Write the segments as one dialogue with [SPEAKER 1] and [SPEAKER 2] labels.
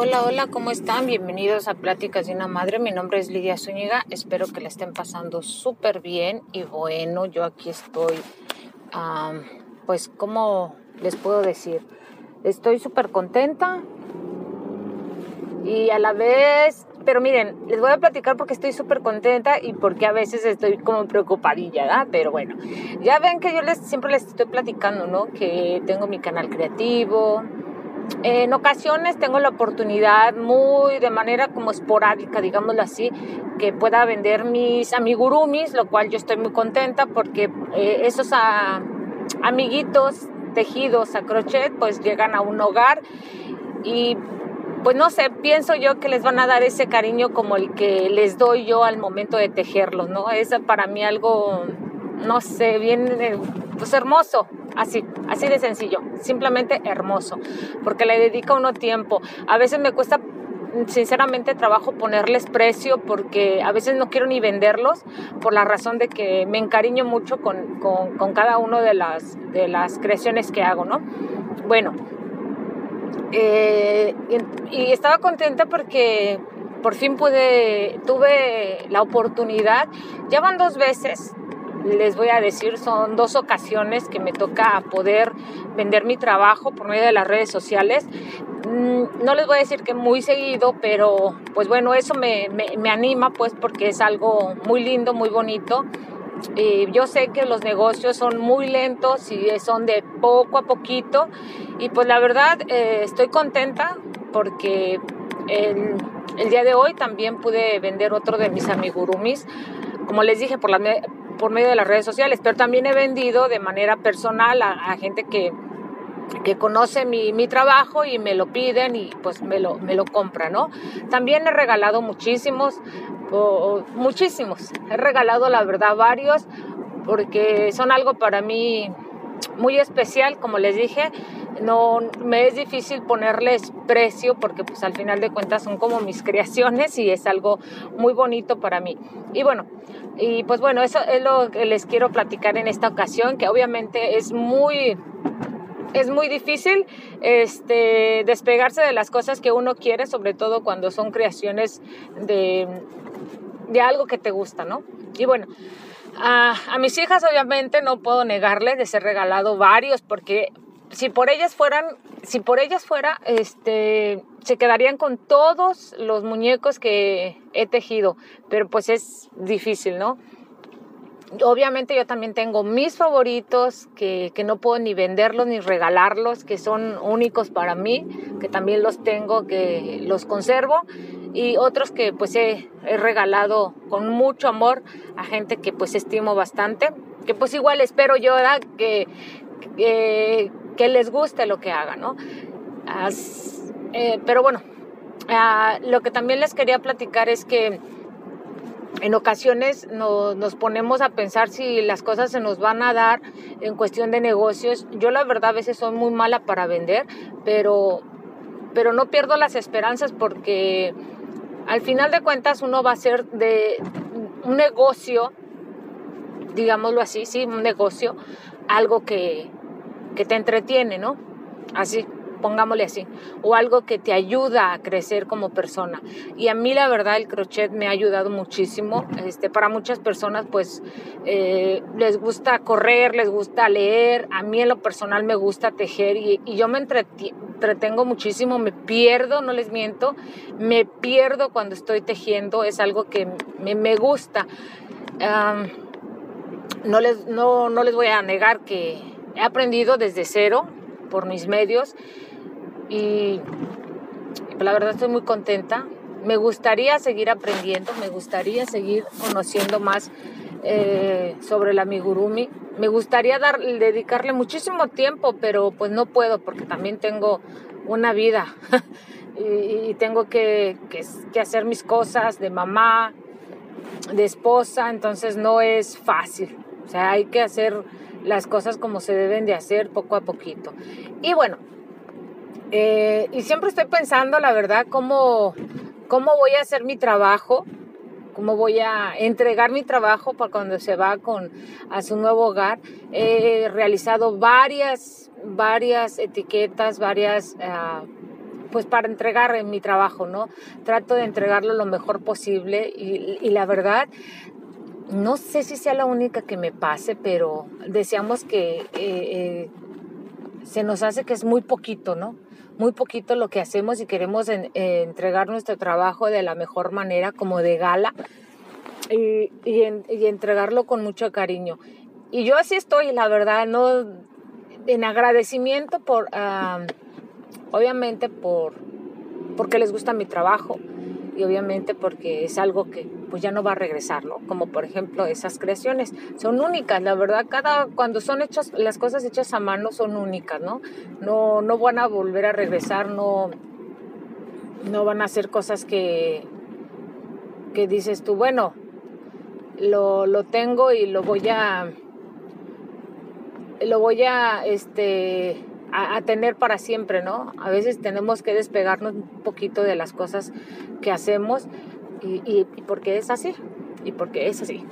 [SPEAKER 1] Hola, hola, ¿cómo están? Bienvenidos a Pláticas de una Madre. Mi nombre es Lidia Zúñiga. Espero que la estén pasando súper bien y bueno, yo aquí estoy, pues, ¿cómo les puedo decir? Estoy súper contenta y a la vez, pero miren, les voy a platicar porque estoy súper contenta y porque a veces estoy como preocupadilla, ¿verdad? Pero bueno, ya ven que yo les, siempre les estoy platicando, ¿no? Que tengo mi canal creativo, en ocasiones tengo la oportunidad muy de manera como esporádica, digámoslo así, que pueda vender mis amigurumis, lo cual yo estoy muy contenta porque eh, esos amiguitos tejidos a crochet pues llegan a un hogar y pues no sé, pienso yo que les van a dar ese cariño como el que les doy yo al momento de tejerlos, ¿no? Es para mí algo, no sé, bien, eh, pues hermoso, Así, así de sencillo, simplemente hermoso, porque le dedica uno tiempo. A veces me cuesta sinceramente trabajo ponerles precio porque a veces no quiero ni venderlos por la razón de que me encariño mucho con, cada una de las, de las creaciones que hago, ¿no? Bueno, eh, y, estaba contenta porque por fin pude, tuve la oportunidad, ya van dos veces les voy a decir, son dos ocasiones que me toca poder vender mi trabajo por medio de las redes sociales. Mm, no les voy a decir que muy seguido, pero pues bueno, eso me, anima pues porque es algo muy lindo, muy bonito. yo sé que los negocios son muy lentos y son de poco a poquito y pues la verdad eh, estoy contenta porque el, el, día de hoy también pude vender otro de mis amigurumis. Como les dije, por, la, por medio de las redes sociales, pero también he vendido de manera personal a, gente que, que conoce mi, mi, trabajo y me lo piden y pues me lo, me lo compran, ¿no? También he regalado muchísimos, muchísimos. He regalado, la verdad, varios porque son algo para mí muy especial, como les dije. No me es difícil ponerles precio porque pues al final de cuentas son como mis creaciones y es algo muy bonito para mí. Y bueno, y pues bueno, eso es lo que les quiero platicar en esta ocasión, que obviamente es muy es muy difícil este, despegarse de las cosas que uno quiere, sobre todo cuando son creaciones de, de algo que te gusta, ¿no? Y bueno, a, a, mis hijas obviamente no puedo negarles de ser regalado varios porque si por ellas fueran, si por ellas fuera, este, se quedarían con todos los muñecos que he tejido, pero pues es difícil, ¿no? Obviamente yo también tengo mis favoritos que, que, no puedo ni venderlos ni regalarlos, que son únicos para mí, que también los tengo, que los conservo y otros que pues he, he regalado con mucho amor a gente que pues estimo bastante, que pues igual espero yo que, que, que les guste lo que haga, ¿no? Eh, pero bueno, ah, lo que también les quería platicar es que en ocasiones nos ponemos a pensar si las cosas se nos van a dar en cuestión de negocios. Yo la verdad a veces soy muy mala para vender, pero, pero no pierdo las esperanzas porque al final de cuentas uno va a ser de un negocio, digámoslo así, sí, un negocio, algo que, que te entretiene, ¿no? Así, pongámosle así, o algo que te ayuda a crecer como persona. Y a mí la verdad el crochet me ha ayudado muchísimo. Este, para muchas personas pues eh, les gusta correr, les gusta leer, a mí en lo personal me gusta tejer y, yo me entretengo muchísimo, me pierdo, no les miento, me pierdo cuando estoy tejiendo, es algo que me, gusta. no, les, no, no les voy a negar que he aprendido desde cero por mis medios y la verdad estoy muy contenta. Me gustaría seguir aprendiendo, me gustaría seguir conociendo más eh, sobre el amigurumi. Me gustaría dar, dedicarle muchísimo tiempo, pero pues no puedo porque también tengo una vida y, tengo que, que hacer mis cosas de mamá, de esposa, entonces no es fácil. O sea, hay que hacer las cosas como se deben de hacer poco a poquito. Y bueno, eh, y siempre estoy pensando, la verdad, cómo, cómo voy a hacer mi trabajo cómo voy a entregar mi trabajo para cuando se va con, a su nuevo hogar. He realizado varias, varias etiquetas, varias... Ah, pues para entregar en mi trabajo, ¿no? Trato de entregarlo lo mejor posible y, la verdad, no sé si sea la única que me pase, pero deseamos que eh, eh, se nos hace que es muy poquito, ¿no? Muy poquito lo que hacemos y queremos eh, entregar nuestro trabajo de la mejor manera, como de gala, y, y, entregarlo con mucho cariño. Y yo así estoy, la verdad, no en agradecimiento por, obviamente por, porque les gusta mi trabajo y obviamente porque es algo que pues ya no va a regresar, ¿no? Como por ejemplo esas creaciones son únicas, la verdad, cada cuando son hechas las cosas hechas a mano son únicas, ¿no? No no van a volver a regresar, no no van a ser cosas que que dices tú, bueno, lo, tengo y lo voy a lo voy a este a, tener para siempre, ¿no? A veces tenemos que despegarnos un poquito de las cosas que hacemos y, y, y porque es así, y porque es así.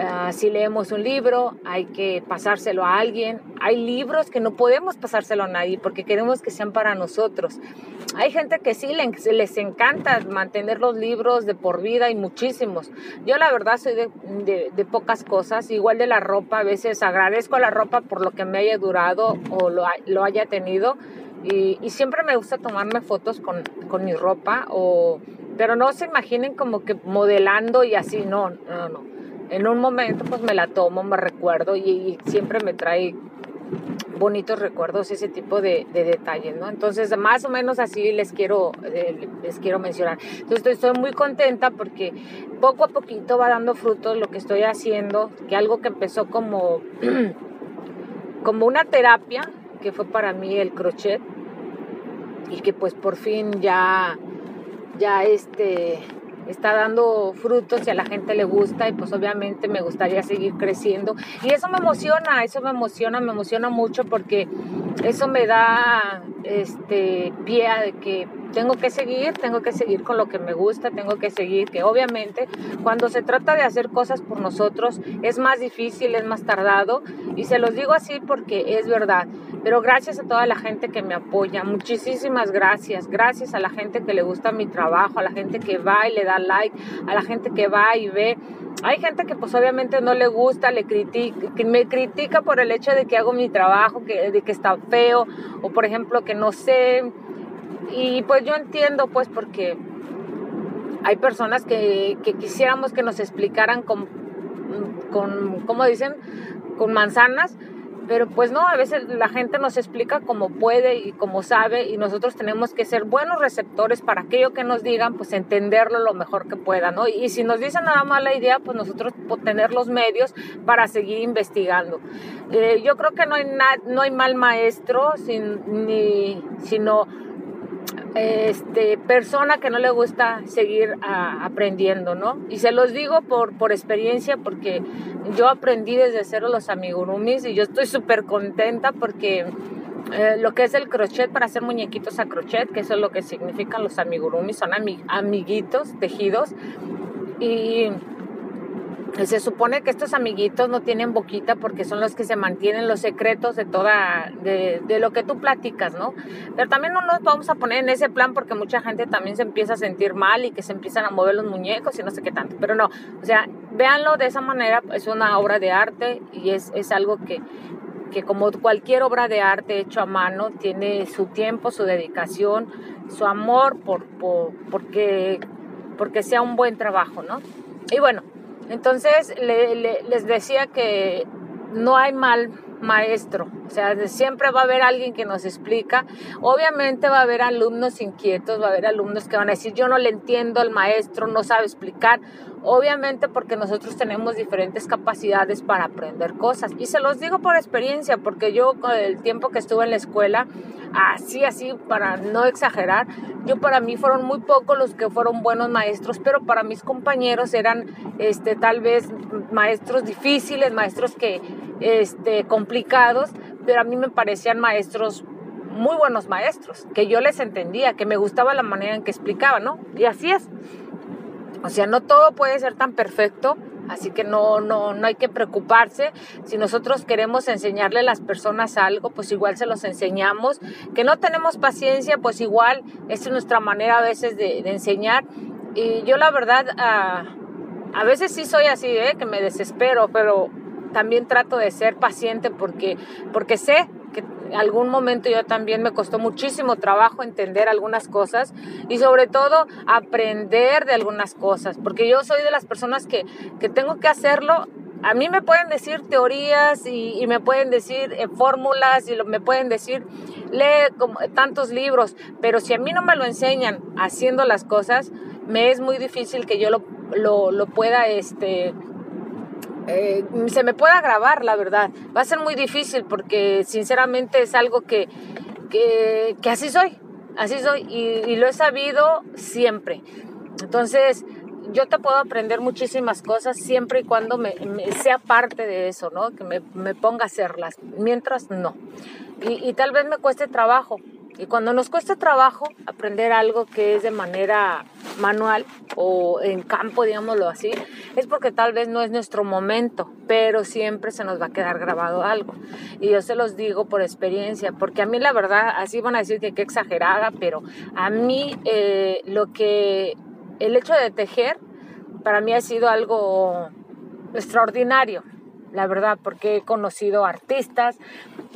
[SPEAKER 1] Ah, si leemos un libro, hay que pasárselo a alguien. Hay libros que no podemos pasárselo a nadie porque queremos que sean para nosotros. Hay gente que sí les, encanta mantener los libros de por vida y muchísimos. Yo la verdad soy de, pocas cosas, igual de la ropa. A veces agradezco la ropa por lo que me haya durado o lo, haya tenido. Y, siempre me gusta tomarme fotos con, con mi ropa, o, pero no se imaginen como que modelando y así, no, no, no en un momento pues me la tomo, me recuerdo y, siempre me trae bonitos recuerdos ese tipo de, detalles, ¿no? Entonces, más o menos así les quiero, eh, les quiero mencionar. Entonces, estoy muy contenta porque poco a poquito va dando frutos lo que estoy haciendo, que algo que empezó como, como una terapia, que fue para mí el crochet, y que pues por fin ya, ya este, está dando frutos y a la gente le gusta y pues obviamente me gustaría seguir creciendo. Y eso me emociona, eso me emociona, me emociona mucho porque eso me da este pie de que tengo que seguir, tengo que seguir con lo que me gusta, tengo que seguir, que obviamente cuando se trata de hacer cosas por nosotros es más difícil, es más tardado y se los digo así porque es verdad. Pero gracias a toda la gente que me apoya, muchísimas gracias, gracias a la gente que le gusta mi trabajo, a la gente que va y le da like, a la gente que va y ve. Hay gente que pues obviamente no le gusta, le critica, que me critica por el hecho de que hago mi trabajo, que, de que está feo, o por ejemplo que no sé, y pues yo entiendo pues porque hay personas que, quisiéramos que nos explicaran con, con, ¿cómo dicen? Con manzanas, pero pues no, a veces la gente nos explica como puede y como sabe y nosotros tenemos que ser buenos receptores para aquello que nos digan, pues entenderlo lo mejor que pueda, ¿no? Y, si nos dicen nada más la idea, pues nosotros tener los medios para seguir investigando. Eh, yo creo que no hay, no hay mal maestro, sin, ni, sino este, persona que no le gusta seguir aprendiendo, ¿no? Y se los digo por, por experiencia porque yo aprendí desde cero los amigurumis y yo estoy súper contenta porque eh, lo que es el crochet para hacer muñequitos a crochet, que eso es lo que significan los amigurumis, son amiguitos tejidos y se supone que estos amiguitos no tienen boquita porque son los que se mantienen los secretos de toda, de, de, lo que tú platicas, ¿no? Pero también no nos vamos a poner en ese plan porque mucha gente también se empieza a sentir mal y que se empiezan a mover los muñecos y no sé qué tanto. Pero no, o sea, véanlo de esa manera, es una obra de arte y es, es algo que, que como cualquier obra de arte hecho a mano, tiene su tiempo, su dedicación, su amor por, por porque, porque sea un buen trabajo, ¿no? Y bueno, entonces les decía que no hay mal maestro, o sea, siempre va a haber alguien que nos explica. Obviamente va a haber alumnos inquietos, va a haber alumnos que van a decir, yo no le entiendo al maestro, no sabe explicar. Obviamente porque nosotros tenemos diferentes capacidades para aprender cosas. Y se los digo por experiencia, porque yo con el tiempo que estuve en la escuela, así, así, para no exagerar, yo para mí fueron muy pocos los que fueron buenos maestros, pero para mis compañeros eran este, tal vez maestros difíciles, maestros que, este, complicados, pero a mí me parecían maestros muy buenos maestros, que yo les entendía, que me gustaba la manera en que explicaban, ¿no? Y así es. O sea, no todo puede ser tan perfecto, así que no, no, no hay que preocuparse. Si nosotros queremos enseñarle a las personas algo, pues igual se los enseñamos. Que no tenemos paciencia, pues igual es nuestra manera a veces de, enseñar. Y yo la verdad, a, a veces sí soy así, ¿eh? que me desespero, pero también trato de ser paciente porque, porque sé algún momento yo también me costó muchísimo trabajo entender algunas cosas y sobre todo aprender de algunas cosas, porque yo soy de las personas que, que tengo que hacerlo. A mí me pueden decir teorías y, me pueden decir eh, fórmulas y lo, me pueden decir lee como, tantos libros, pero si a mí no me lo enseñan haciendo las cosas, me es muy difícil que yo lo, lo, lo pueda este, eh, se me pueda grabar, la verdad. Va a ser muy difícil porque sinceramente es algo que, que, así soy, así soy y, lo he sabido siempre. Entonces, yo te puedo aprender muchísimas cosas siempre y cuando sea parte de eso, ¿no? Que me, me, ponga a hacerlas. Mientras, no. Y tal vez me cueste trabajo, y cuando nos cuesta trabajo aprender algo que es de manera manual o en campo, digámoslo así, es porque tal vez no es nuestro momento, pero siempre se nos va a quedar grabado algo. Y yo se los digo por experiencia, porque a mí la verdad, así van a decir que qué exagerada, pero a mí eh, lo que, el hecho de tejer, para mí ha sido algo extraordinario la verdad, porque he conocido artistas,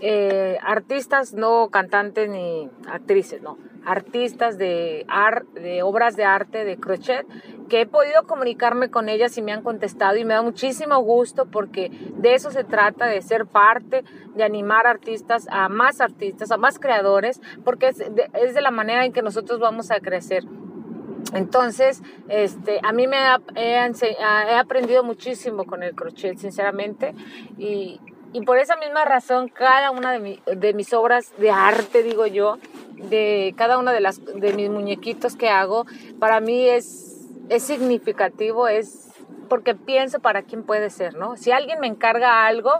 [SPEAKER 1] eh, artistas no cantantes ni actrices, no, artistas de, de obras de arte de crochet, que he podido comunicarme con ellas y me han contestado y me da muchísimo gusto porque de eso se trata, de ser parte, de animar artistas a más artistas, a más creadores, porque es es de la manera en que nosotros vamos a crecer. Entonces, este, a mí me he, aprendido muchísimo con el crochet, sinceramente, y, por esa misma razón, cada una de, mis obras de arte, digo yo, de cada una de, las, de mis muñequitos que hago, para mí es, es significativo, es porque pienso para quién puede ser, ¿no? Si alguien me encarga algo,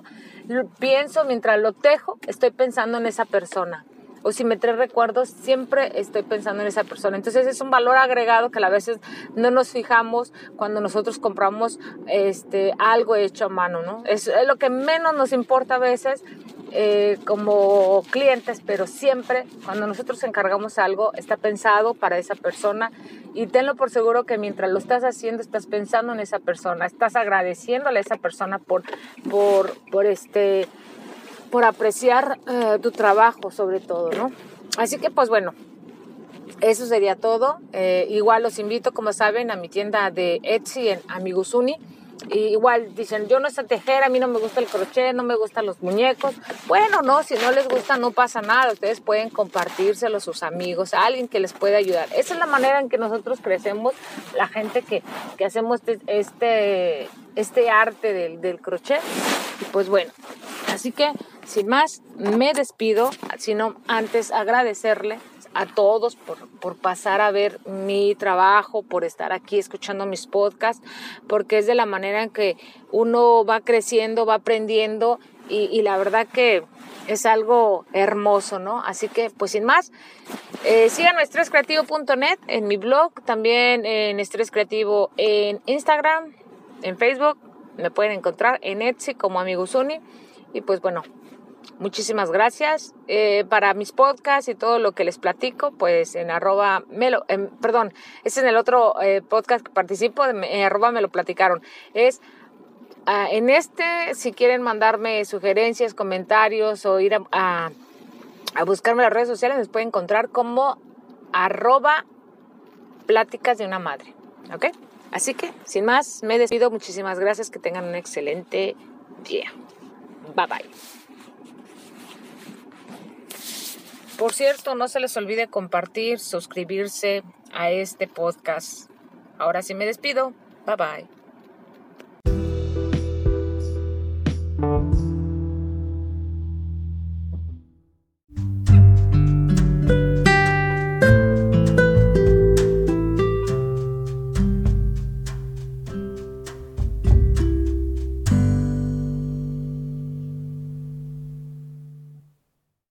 [SPEAKER 1] pienso mientras lo tejo, estoy pensando en esa persona o si me trae recuerdos, siempre estoy pensando en esa persona. Entonces es un valor agregado que a veces no nos fijamos cuando nosotros compramos este, algo hecho a mano, ¿no? Es, lo que menos nos importa a veces eh, como clientes, pero siempre cuando nosotros encargamos algo está pensado para esa persona y tenlo por seguro que mientras lo estás haciendo estás pensando en esa persona, estás agradeciéndole a esa persona por, por, por este por apreciar eh, tu trabajo sobre todo, ¿no? Así que pues bueno, eso sería todo. Eh, igual los invito, como saben, a mi tienda de Etsy en Amigusuni. igual dicen, yo no sé tejer, a mí no me gusta el crochet, no me gustan los muñecos. Bueno, no, si no les gusta no pasa nada, ustedes pueden compartírselo a sus amigos, a alguien que les pueda ayudar. Esa es la manera en que nosotros crecemos, la gente que, que hacemos este, este, este arte del, del crochet. Y pues bueno, así que sin más, me despido, sino antes agradecerle a todos por, pasar a ver mi trabajo, por estar aquí escuchando mis podcasts, porque es de la manera en que uno va creciendo, va aprendiendo y, la verdad que es algo hermoso, ¿no? Así que, pues sin más, eh, síganme estrescreativo.net en mi blog, también en Estrés Creativo en Instagram, en Facebook, me pueden encontrar en Etsy como Amigos Uni. Y pues bueno, Muchísimas gracias. Eh, para mis podcasts y todo lo que les platico, pues en arroba, me lo, perdón, es en el otro eh, podcast que participo, en arroba me lo platicaron. Es ah, en este, si quieren mandarme sugerencias, comentarios o ir a, a, buscarme en las redes sociales, les pueden encontrar como arroba pláticas de una madre. ¿Ok? Así que, sin más, me despido. Muchísimas gracias. Que tengan un excelente día. Bye bye. Por cierto, no se les olvide compartir, suscribirse a este podcast. Ahora sí me despido. Bye bye.